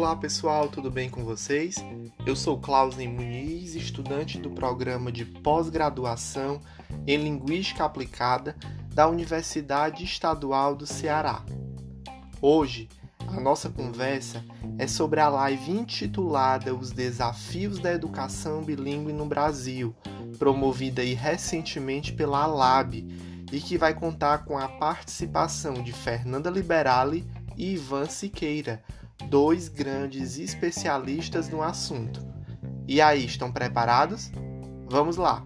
Olá pessoal, tudo bem com vocês? Eu sou Clausen Muniz, estudante do programa de pós-graduação em Linguística Aplicada da Universidade Estadual do Ceará. Hoje, a nossa conversa é sobre a live intitulada Os Desafios da Educação Bilingue no Brasil, promovida recentemente pela ALAB e que vai contar com a participação de Fernanda Liberali e Ivan Siqueira, dois grandes especialistas no assunto. E aí, estão preparados? Vamos lá!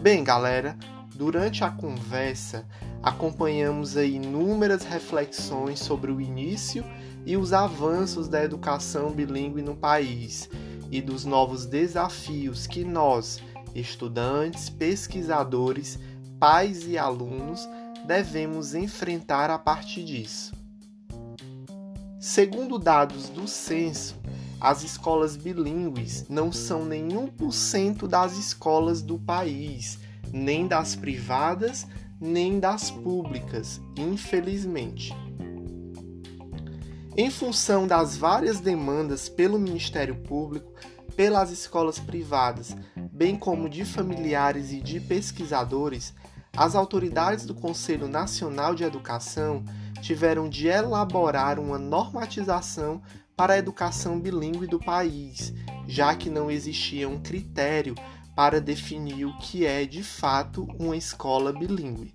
Bem, galera, durante a conversa acompanhamos inúmeras reflexões sobre o início e os avanços da educação bilíngue no país e dos novos desafios que nós, estudantes, pesquisadores, pais e alunos, devemos enfrentar a partir disso. Segundo dados do censo, as escolas bilíngues não são nenhum por cento das escolas do país, nem das privadas, nem das públicas, infelizmente. Em função das várias demandas pelo Ministério Público, pelas escolas privadas, bem como de familiares e de pesquisadores, as autoridades do Conselho Nacional de Educação tiveram de elaborar uma normatização para a educação bilíngue do país, já que não existia um critério para definir o que é de fato uma escola bilíngue.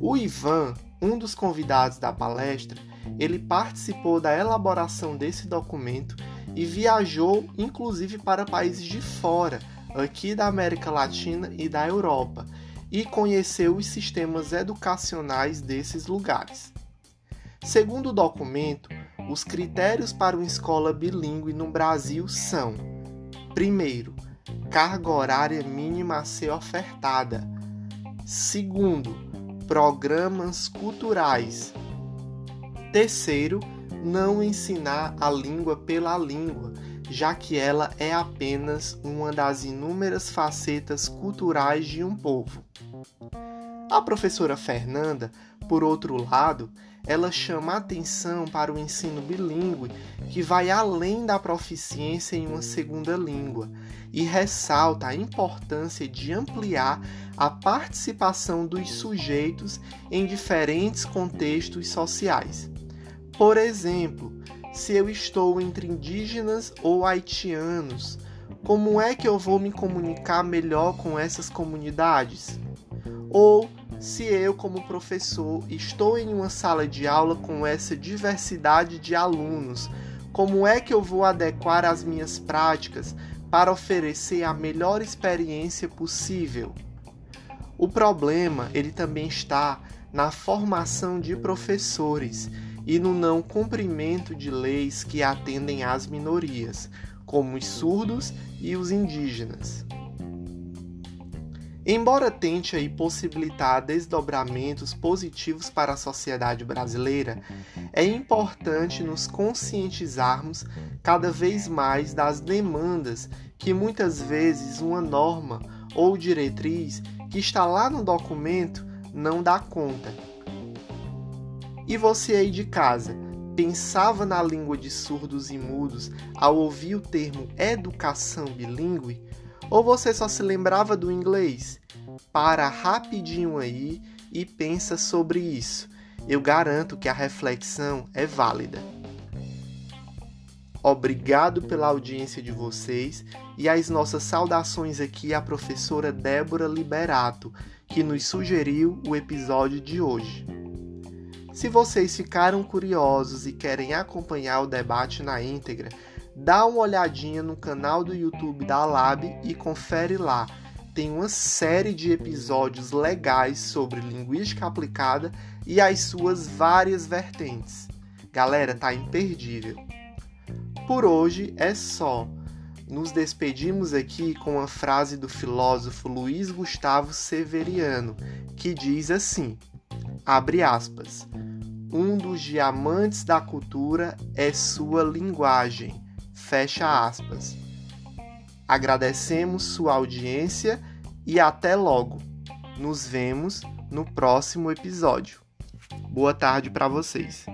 O Ivan, um dos convidados da palestra, ele participou da elaboração desse documento e viajou inclusive para países de fora, aqui da América Latina e da Europa, e conheceu os sistemas educacionais desses lugares. Segundo o documento, os critérios para uma escola bilíngue no Brasil são: primeiro, carga horária mínima a ser ofertada. Segundo, programas culturais. Terceiro, não ensinar a língua pela língua, já que ela é apenas uma das inúmeras facetas culturais de um povo. A professora Fernanda, por outro lado, ela chama atenção para o ensino bilíngue que vai além da proficiência em uma segunda língua e ressalta a importância de ampliar a participação dos sujeitos em diferentes contextos sociais. Por exemplo, se eu estou entre indígenas ou haitianos, como é que eu vou me comunicar melhor com essas comunidades? Ou se eu, como professor, estou em uma sala de aula com essa diversidade de alunos, como é que eu vou adequar as minhas práticas para oferecer a melhor experiência possível? O problema, ele também está na formação de professores e no não cumprimento de leis que atendem às minorias, como os surdos e os indígenas. Embora tente aí possibilitar desdobramentos positivos para a sociedade brasileira, é importante nos conscientizarmos cada vez mais das demandas que muitas vezes uma norma ou diretriz que está lá no documento não dá conta. E você aí de casa, pensava na língua de surdos e mudos ao ouvir o termo educação bilíngue? Ou você só se lembrava do inglês? Para rapidinho aí e pensa sobre isso. Eu garanto que a reflexão é válida. Obrigado pela audiência de vocês e as nossas saudações aqui à professora Débora Liberato, que nos sugeriu o episódio de hoje. Se vocês ficaram curiosos e querem acompanhar o debate na íntegra, dá uma olhadinha no canal do YouTube da Lab e confere lá. Tem uma série de episódios legais sobre linguística aplicada e as suas várias vertentes. Galera, tá imperdível. Por hoje é só. Nos despedimos aqui com a frase do filósofo Luiz Gustavo Severiano, que diz assim: abre aspas. Um dos diamantes da cultura é sua linguagem Fecha aspas. Agradecemos sua audiência e até logo. Nos vemos no próximo episódio. Boa tarde para vocês.